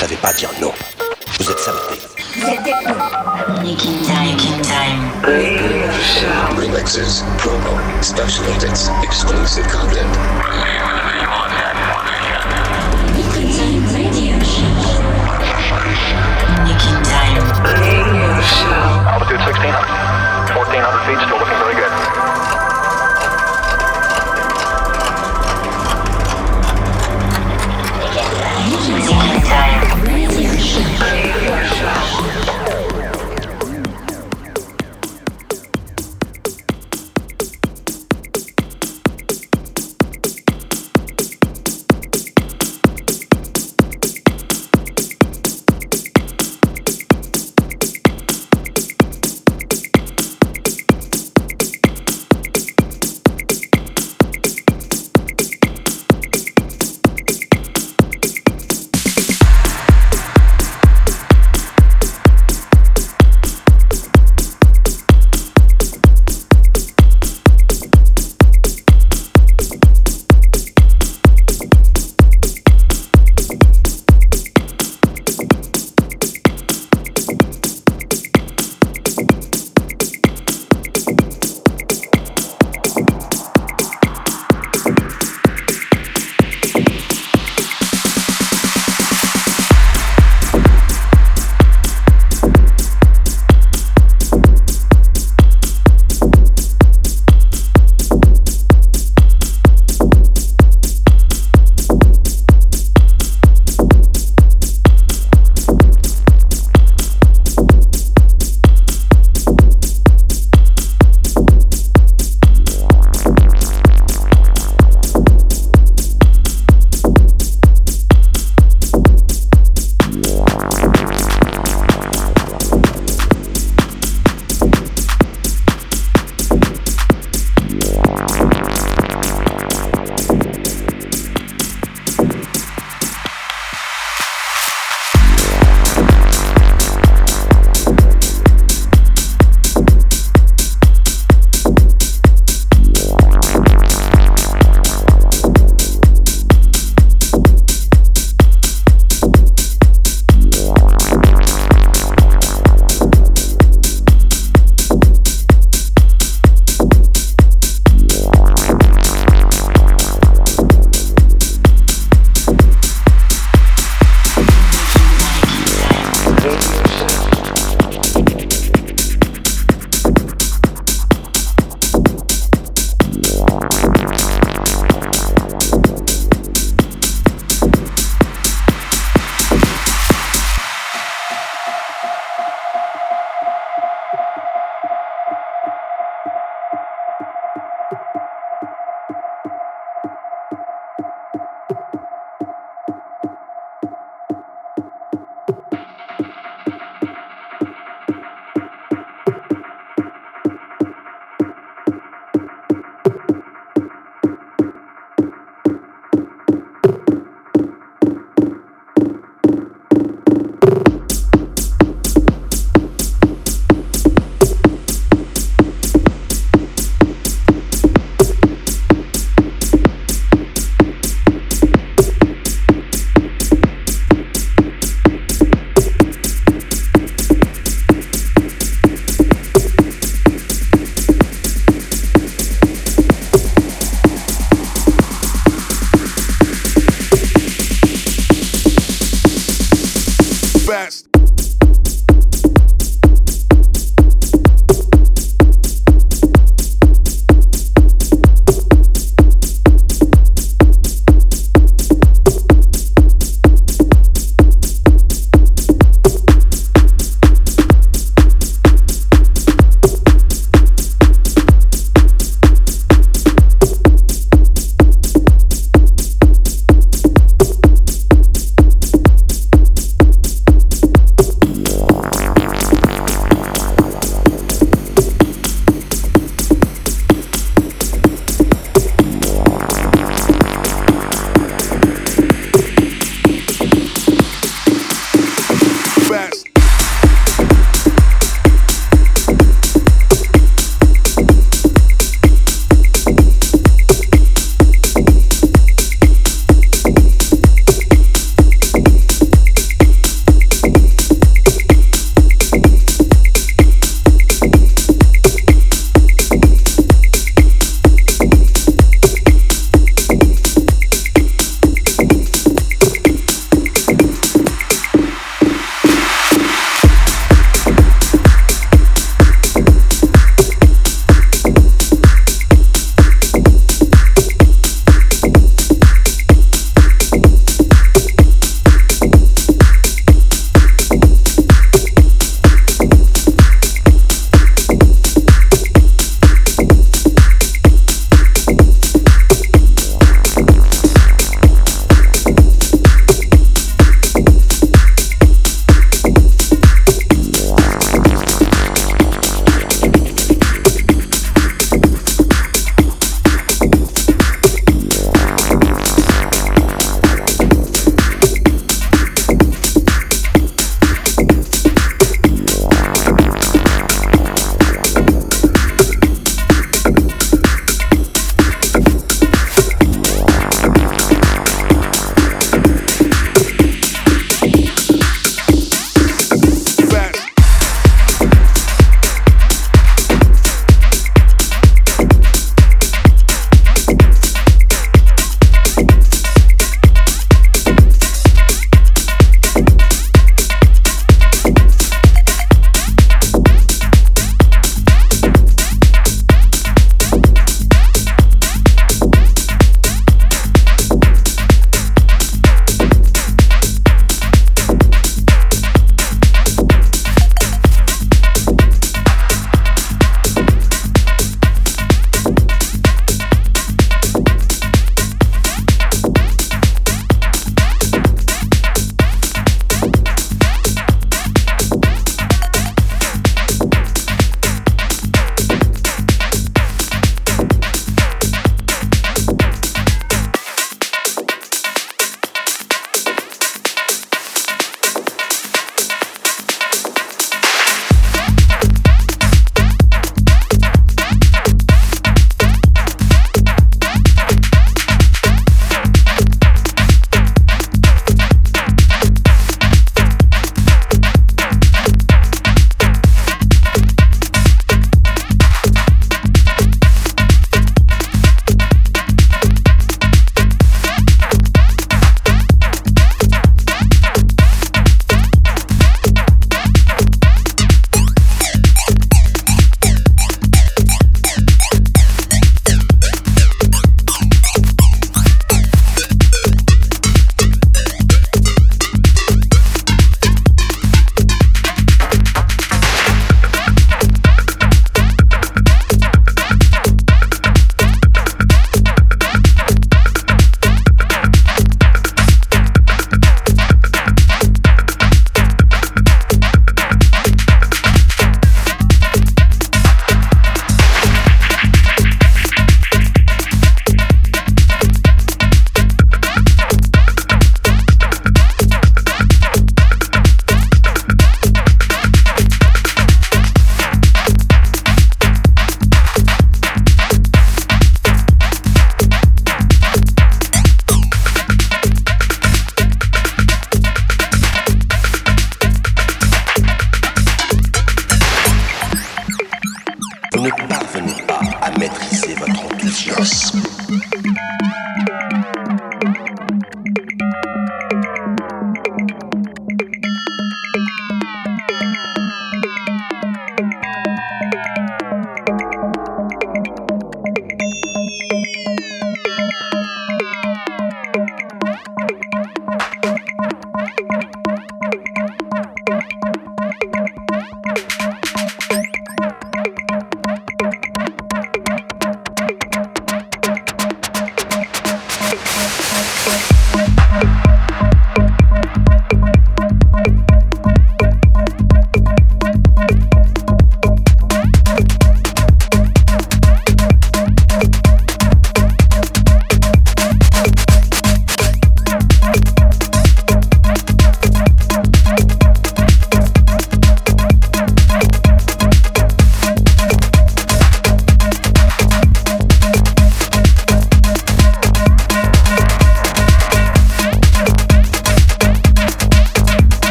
savez pas dire non. Vous êtes saboté. Vous êtes techno. Nick In Time, making time. Remixes, promo, special edits, exclusive content. Nick In Time radio show. Nick In Time radio show. Altitude 1600. 1400 feet, still looking very good.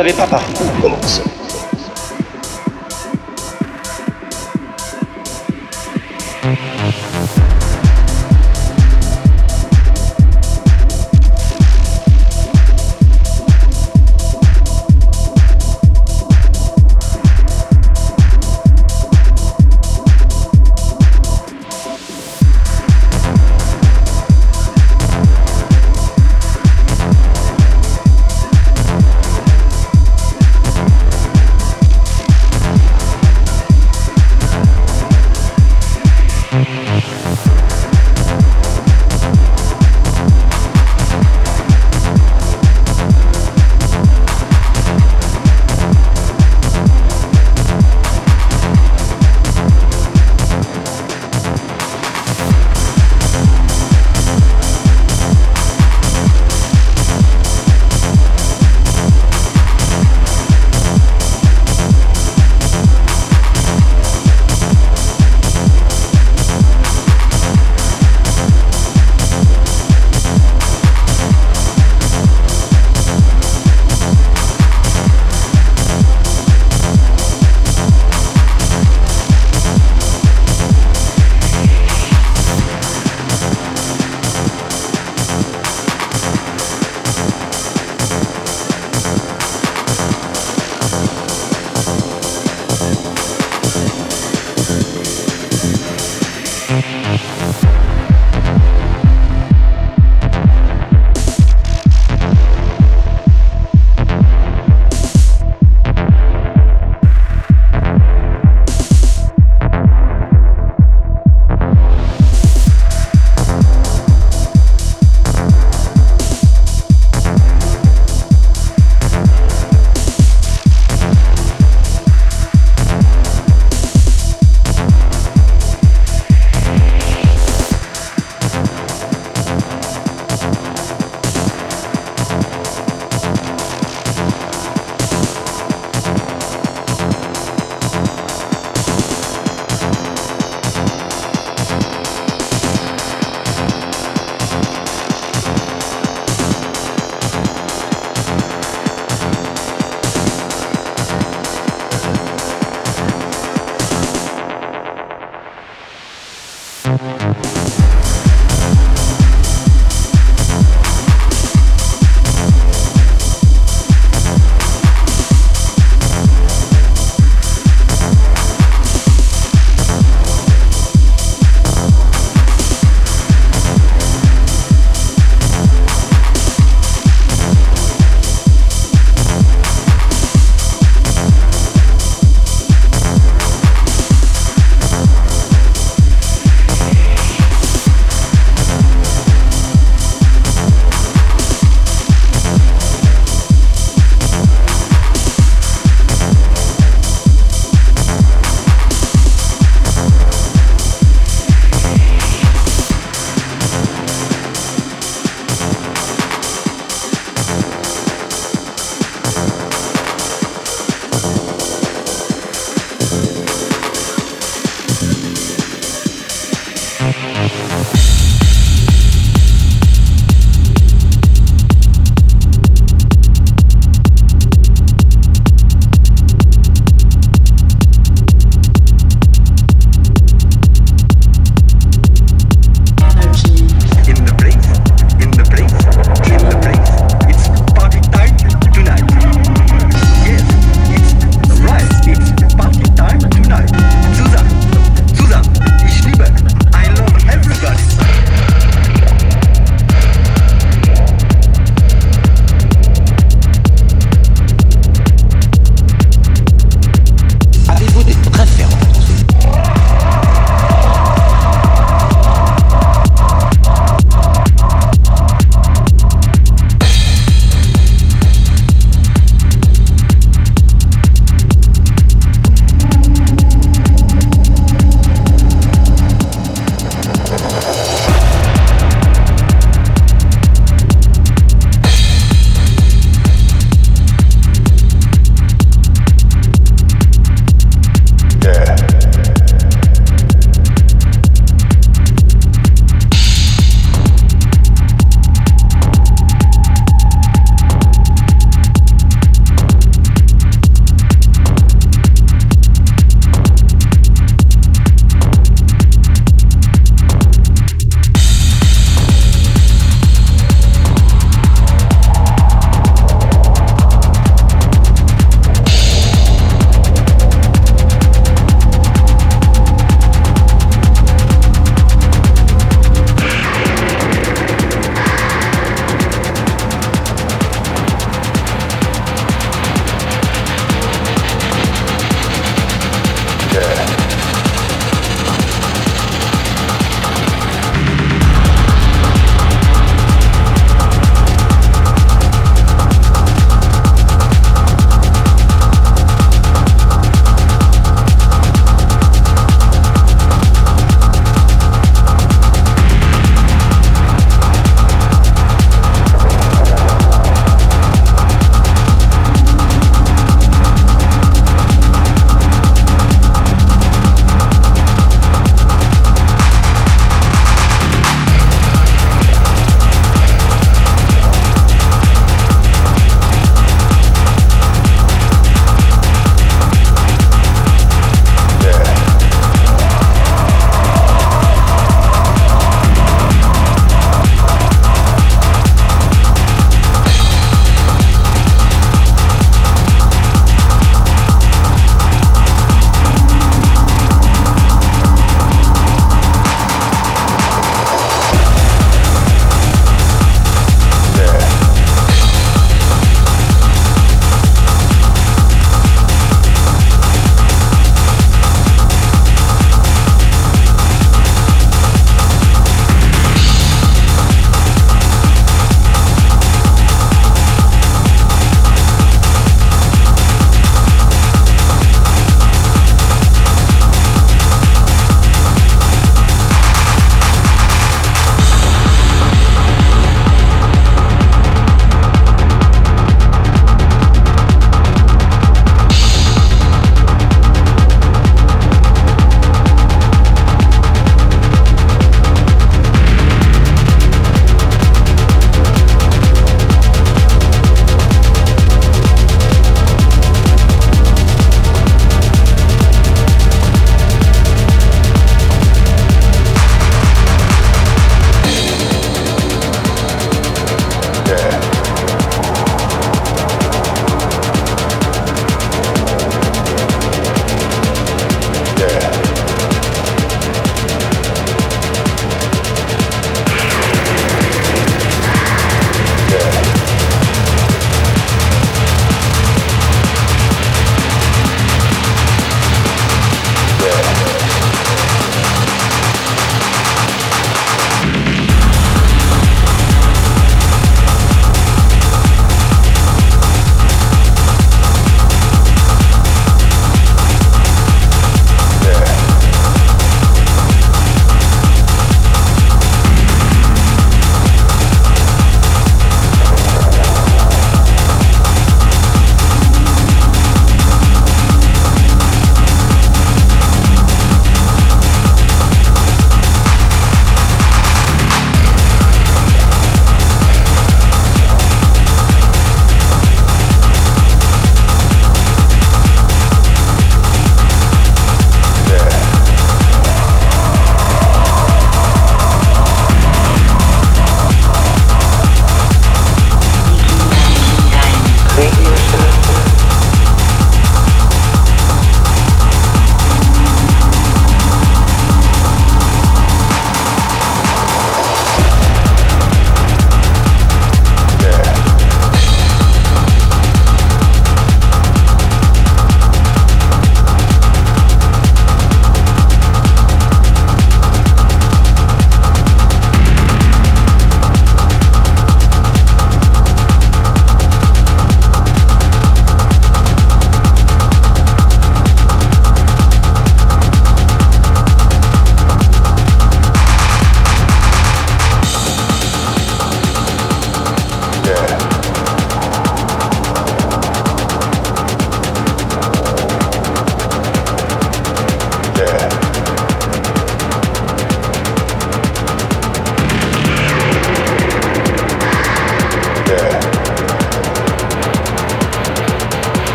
Savez pas